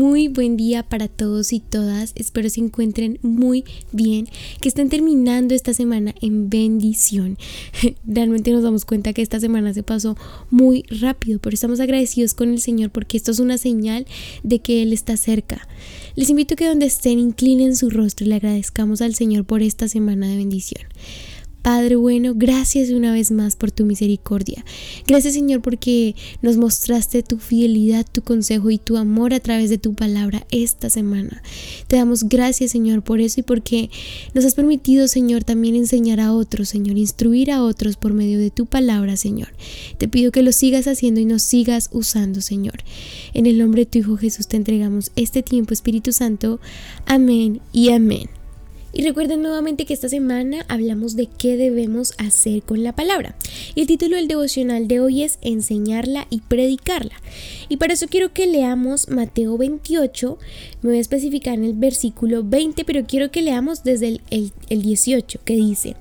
Muy buen día para todos y todas. Espero se encuentren muy bien, que estén terminando esta semana en bendición. Realmente nos damos cuenta que esta semana se pasó muy rápido, pero estamos agradecidos con el Señor porque esto es una señal de que Él está cerca. Les invito a que donde estén inclinen su rostro y le agradezcamos al Señor por esta semana de bendición. Padre bueno, gracias una vez más por tu misericordia. Gracias Señor porque nos mostraste tu fidelidad, tu consejo y tu amor a través de tu palabra esta semana. Te damos gracias Señor por eso y porque nos has permitido Señor también enseñar a otros, Señor, instruir a otros por medio de tu palabra Señor. Te pido que lo sigas haciendo y nos sigas usando Señor. En el nombre de tu Hijo Jesús te entregamos este tiempo Espíritu Santo. Amén y amén. Y recuerden nuevamente que esta semana hablamos de qué debemos hacer con la palabra. Y el título del devocional de hoy es enseñarla y predicarla. Y para eso quiero que leamos Mateo 28. Me voy a especificar en el versículo 20, pero quiero que leamos desde el, el, el 18, que dice,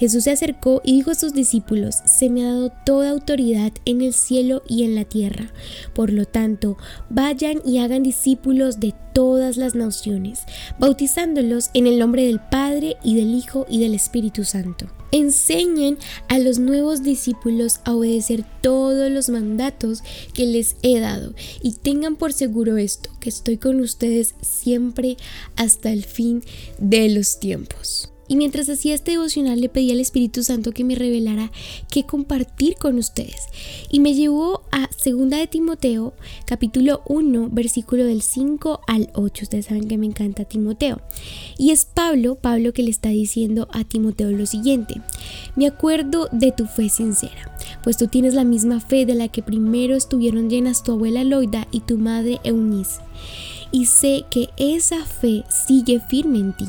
Jesús se acercó y dijo a sus discípulos, se me ha dado toda autoridad en el cielo y en la tierra. Por lo tanto, vayan y hagan discípulos de todas las naciones, bautizándolos en el nombre del Padre y del Hijo y del Espíritu Santo. Enseñen a los nuevos discípulos a obedecer todos los mandatos que les he dado y tengan por seguro esto, que estoy con ustedes siempre hasta el fin de los tiempos. Y mientras hacía este devocional le pedí al Espíritu Santo que me revelara qué compartir con ustedes. Y me llevó a 2 de Timoteo, capítulo 1, versículo del 5 al 8. Ustedes saben que me encanta Timoteo. Y es Pablo, Pablo que le está diciendo a Timoteo lo siguiente. Me acuerdo de tu fe sincera, pues tú tienes la misma fe de la que primero estuvieron llenas tu abuela Loida y tu madre Eunice. Y sé que esa fe sigue firme en ti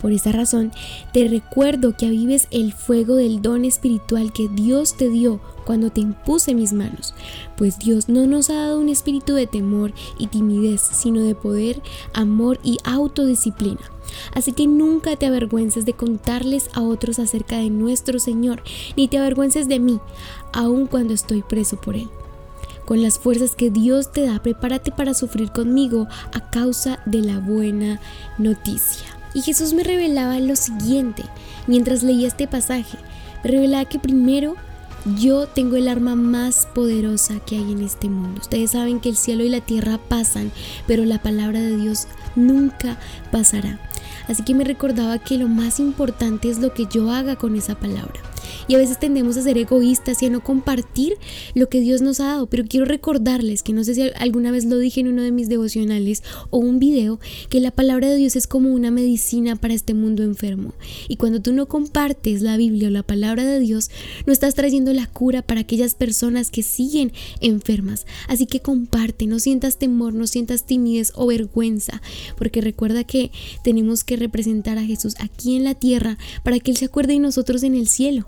por esa razón, te recuerdo que avives el fuego del don espiritual que Dios te dio cuando te impuse mis manos, pues Dios no nos ha dado un espíritu de temor y timidez, sino de poder, amor y autodisciplina. Así que nunca te avergüences de contarles a otros acerca de nuestro Señor, ni te avergüences de mí, aun cuando estoy preso por Él. Con las fuerzas que Dios te da, prepárate para sufrir conmigo a causa de la buena noticia. Y Jesús me revelaba lo siguiente mientras leía este pasaje. Me revelaba que primero yo tengo el arma más poderosa que hay en este mundo. Ustedes saben que el cielo y la tierra pasan, pero la palabra de Dios nunca pasará. Así que me recordaba que lo más importante es lo que yo haga con esa palabra. Y a veces tendemos a ser egoístas y a no compartir lo que Dios nos ha dado. Pero quiero recordarles que no sé si alguna vez lo dije en uno de mis devocionales o un video, que la palabra de Dios es como una medicina para este mundo enfermo. Y cuando tú no compartes la Biblia o la palabra de Dios, no estás trayendo la cura para aquellas personas que siguen enfermas. Así que comparte, no sientas temor, no sientas timidez o vergüenza, porque recuerda que tenemos que representar a Jesús aquí en la tierra para que Él se acuerde de nosotros en el cielo.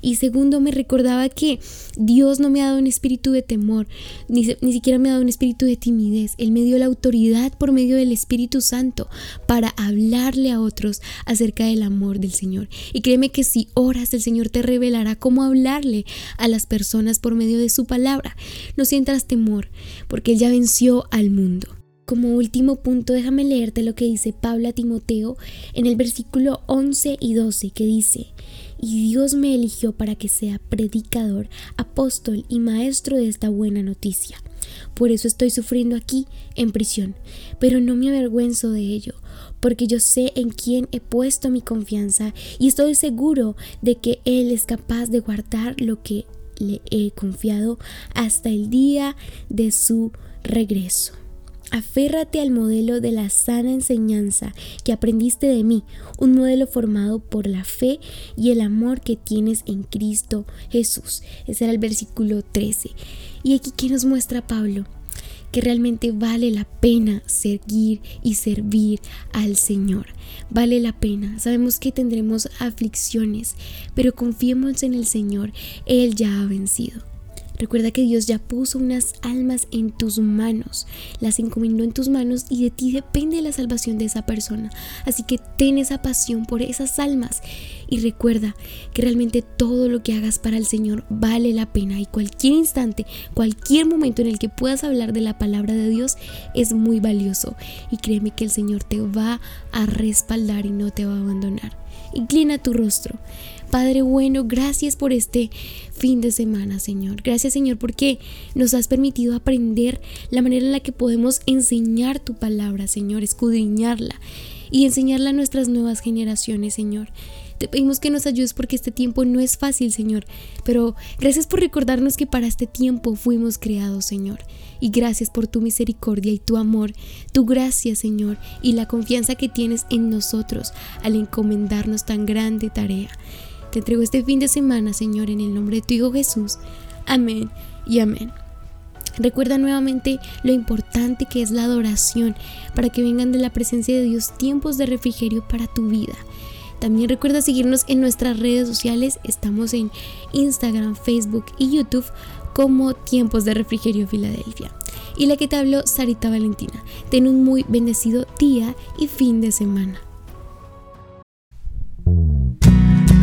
Y segundo, me recordaba que Dios no me ha dado un espíritu de temor, ni, ni siquiera me ha dado un espíritu de timidez. Él me dio la autoridad por medio del Espíritu Santo para hablarle a otros acerca del amor del Señor. Y créeme que si oras, el Señor te revelará cómo hablarle a las personas por medio de su palabra. No sientas temor, porque Él ya venció al mundo. Como último punto, déjame leerte lo que dice Pablo a Timoteo en el versículo 11 y 12, que dice, y Dios me eligió para que sea predicador, apóstol y maestro de esta buena noticia. Por eso estoy sufriendo aquí, en prisión, pero no me avergüenzo de ello, porque yo sé en quién he puesto mi confianza y estoy seguro de que Él es capaz de guardar lo que le he confiado hasta el día de su regreso. Aférrate al modelo de la sana enseñanza que aprendiste de mí, un modelo formado por la fe y el amor que tienes en Cristo Jesús. Ese era el versículo 13. Y aquí que nos muestra Pablo que realmente vale la pena seguir y servir al Señor. Vale la pena. Sabemos que tendremos aflicciones, pero confiemos en el Señor. Él ya ha vencido. Recuerda que Dios ya puso unas almas en tus manos, las encomendó en tus manos y de ti depende la salvación de esa persona. Así que ten esa pasión por esas almas y recuerda que realmente todo lo que hagas para el Señor vale la pena y cualquier instante, cualquier momento en el que puedas hablar de la palabra de Dios es muy valioso y créeme que el Señor te va a respaldar y no te va a abandonar. Inclina tu rostro. Padre bueno, gracias por este fin de semana, Señor. Gracias, Señor, porque nos has permitido aprender la manera en la que podemos enseñar tu palabra, Señor, escudriñarla y enseñarla a nuestras nuevas generaciones, Señor. Te pedimos que nos ayudes porque este tiempo no es fácil, Señor, pero gracias por recordarnos que para este tiempo fuimos creados, Señor. Y gracias por tu misericordia y tu amor, tu gracia, Señor, y la confianza que tienes en nosotros al encomendarnos tan grande tarea. Te entrego este fin de semana, Señor, en el nombre de tu Hijo Jesús. Amén y amén. Recuerda nuevamente lo importante que es la adoración para que vengan de la presencia de Dios tiempos de refrigerio para tu vida. También recuerda seguirnos en nuestras redes sociales. Estamos en Instagram, Facebook y YouTube como Tiempos de Refrigerio Filadelfia. Y la que te habló, Sarita Valentina. Ten un muy bendecido día y fin de semana.